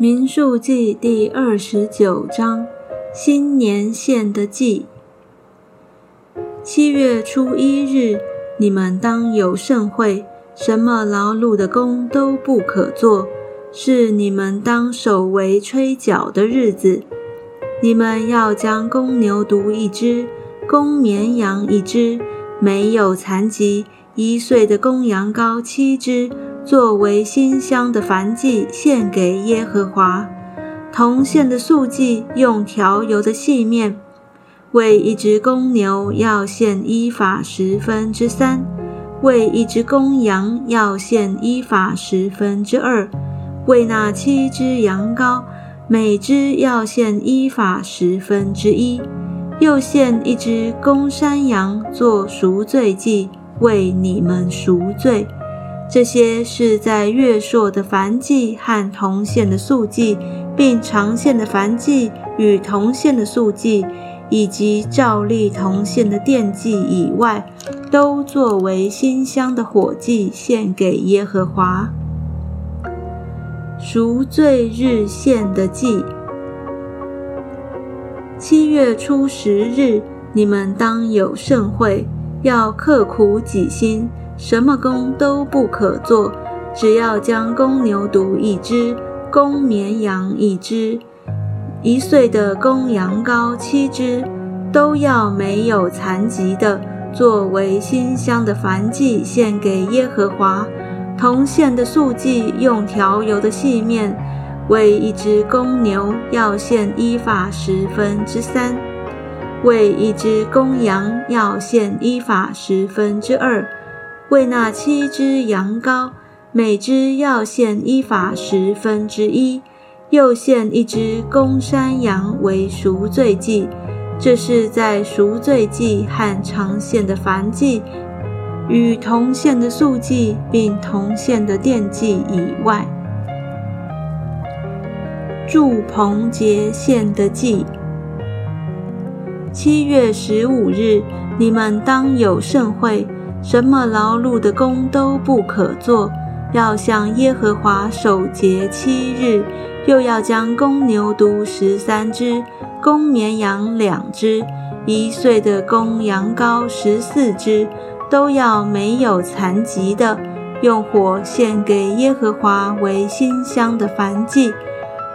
民数记第二十九章，新年献的祭。七月初一日，你们当有盛会，什么劳碌的工都不可做，是你们当守为吹角的日子。你们要将公牛犊一只，公绵羊一只，没有残疾一岁的公羊羔七只。作为馨香的燔祭献给耶和华，铜线的素祭用调油的细面，为一只公牛要献一法十分之三，为一只公羊要献一法十分之二，为那七只羊羔，每只要献一法十分之一，又献一只公山羊做赎罪祭，为你们赎罪。这些是在月朔的燔祭和铜线的素祭，并长线的燔祭与铜线的素祭，以及照例铜线的奠祭以外，都作为馨香的火祭献给耶和华。赎罪日献的祭，七月初十日，你们当有盛会，要刻苦己心。什么工都不可做，只要将公牛犊一只，公绵羊一只，一岁的公羊羔七只，都要没有残疾的，作为馨香的燔祭献给耶和华。铜线的素祭用调油的细面，为一只公牛要献一法十分之三，为一只公羊要献一法十分之二。为那七只羊羔，每只要献一法十分之一，又献一只公山羊为赎罪祭。这是在赎罪祭和长线的燔祭与同线的素祭，并同线的奠祭以外，祝棚节献的祭。七月十五日，你们当有盛会。什么劳碌的工都不可做，要向耶和华守节七日，又要将公牛犊十三只，公绵羊两只，一岁的公羊羔十四只，都要没有残疾的，用火献给耶和华为馨香的燔祭。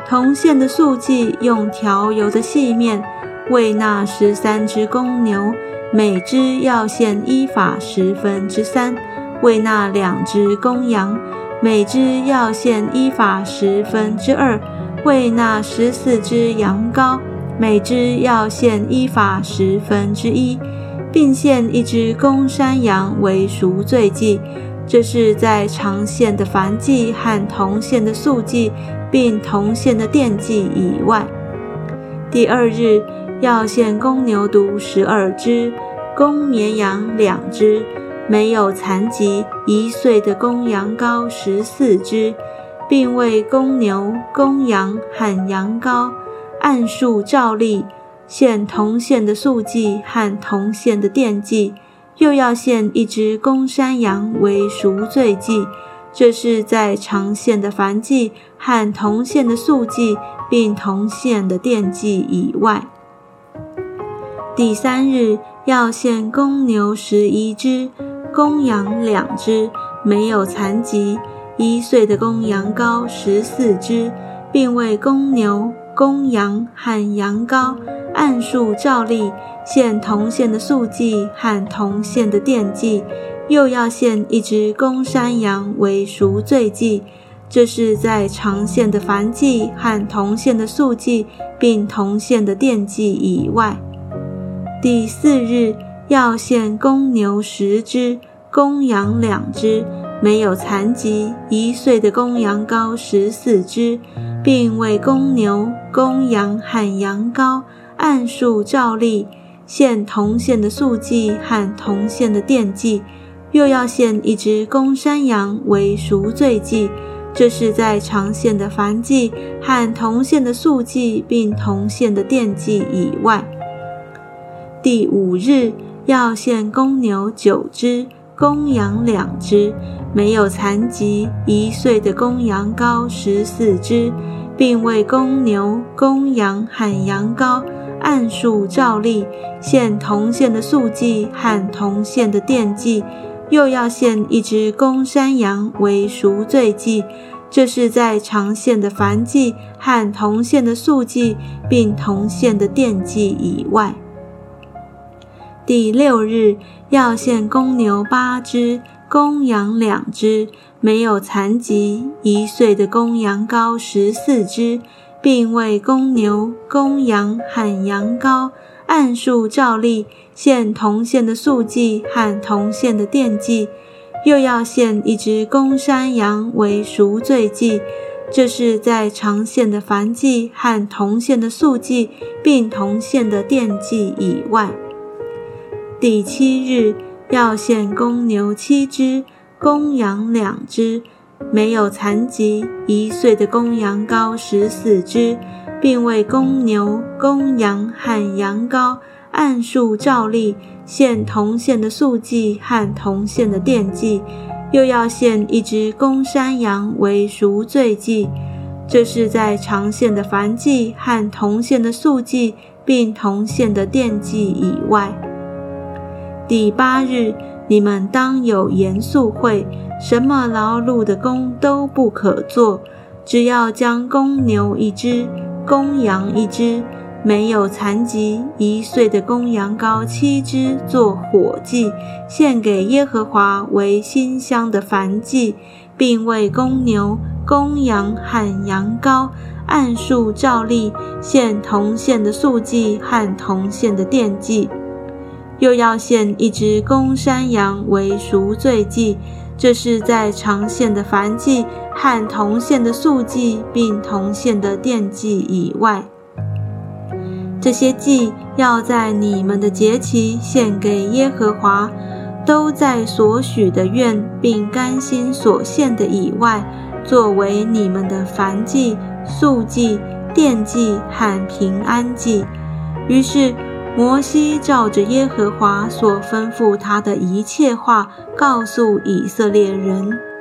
铜线的素祭用调油的细面，为那十三只公牛。每只要献一法十分之三，为那两只公羊；每只要献一法十分之二，为那十四只羊羔；每只要献一法十分之一，并献一只公山羊为赎罪祭。这是在长线的燔祭和铜线的素祭，并铜线的奠祭以外。第二日要献公牛犊十二只。公绵羊两只，没有残疾一岁的公羊羔十四只，并为公牛、公羊和羊羔按数照例献铜线的素祭和铜线的奠祭，又要献一只公山羊为赎罪祭。这是在长线的凡祭和铜线的素祭，并铜线的奠祭以外。第三日。要献公牛十一只，公羊两只，没有残疾一岁的公羊羔十四只，并为公牛、公羊和羊羔按数照例献铜线的素祭和铜线的奠祭，又要献一只公山羊为赎罪祭。这是在长线的燔祭和铜线的素祭，并铜线的奠祭以外。第四日要献公牛十只，公羊两只，没有残疾一岁的公羊羔十四只，并为公牛、公羊和羊羔按数照例献铜线的素祭和铜线的奠祭，又要献一只公山羊为赎罪祭。这是在长线的燔祭和铜线的素祭，并铜线的奠祭以外。第五日要献公牛九只，公羊两只，没有残疾一岁的公羊羔十四只，并为公牛、公羊和羊羔按数照例献铜线的素祭和铜线的奠祭，又要献一只公山羊为赎罪祭。这是在长线的燔祭和铜线的素祭，并铜线的奠祭以外。第六日要献公牛八只，公羊两只，没有残疾一岁的公羊羔十四只，并为公牛、公羊和羊羔按数照例献铜线的素祭和铜线的奠祭。又要献一只公山羊为赎罪祭，这是在长线的燔祭和铜线的素祭，并铜线的奠祭以外。第七日要献公牛七只，公羊两只，没有残疾一岁的公羊羔十四只，并为公牛、公羊和羊羔按数照例。献铜线的素祭和铜线的奠祭，又要献一只公山羊为赎罪祭，这是在长线的燔祭和铜线的素祭，并铜线的奠祭以外。第八日，你们当有严肃会，什么劳碌的工都不可做，只要将公牛一只，公羊一只。没有残疾一岁的公羊羔七只做火祭，献给耶和华为馨香的燔祭，并为公牛、公羊和羊羔按数照例献铜线的素祭和铜线的奠祭，又要献一只公山羊为赎罪祭，这是在长线的燔祭和铜线的素祭并铜线的奠祭以外。这些祭要在你们的节期献给耶和华，都在所许的愿并甘心所献的以外，作为你们的燔祭、素祭、奠祭和平安祭。于是摩西照着耶和华所吩咐他的一切话，告诉以色列人。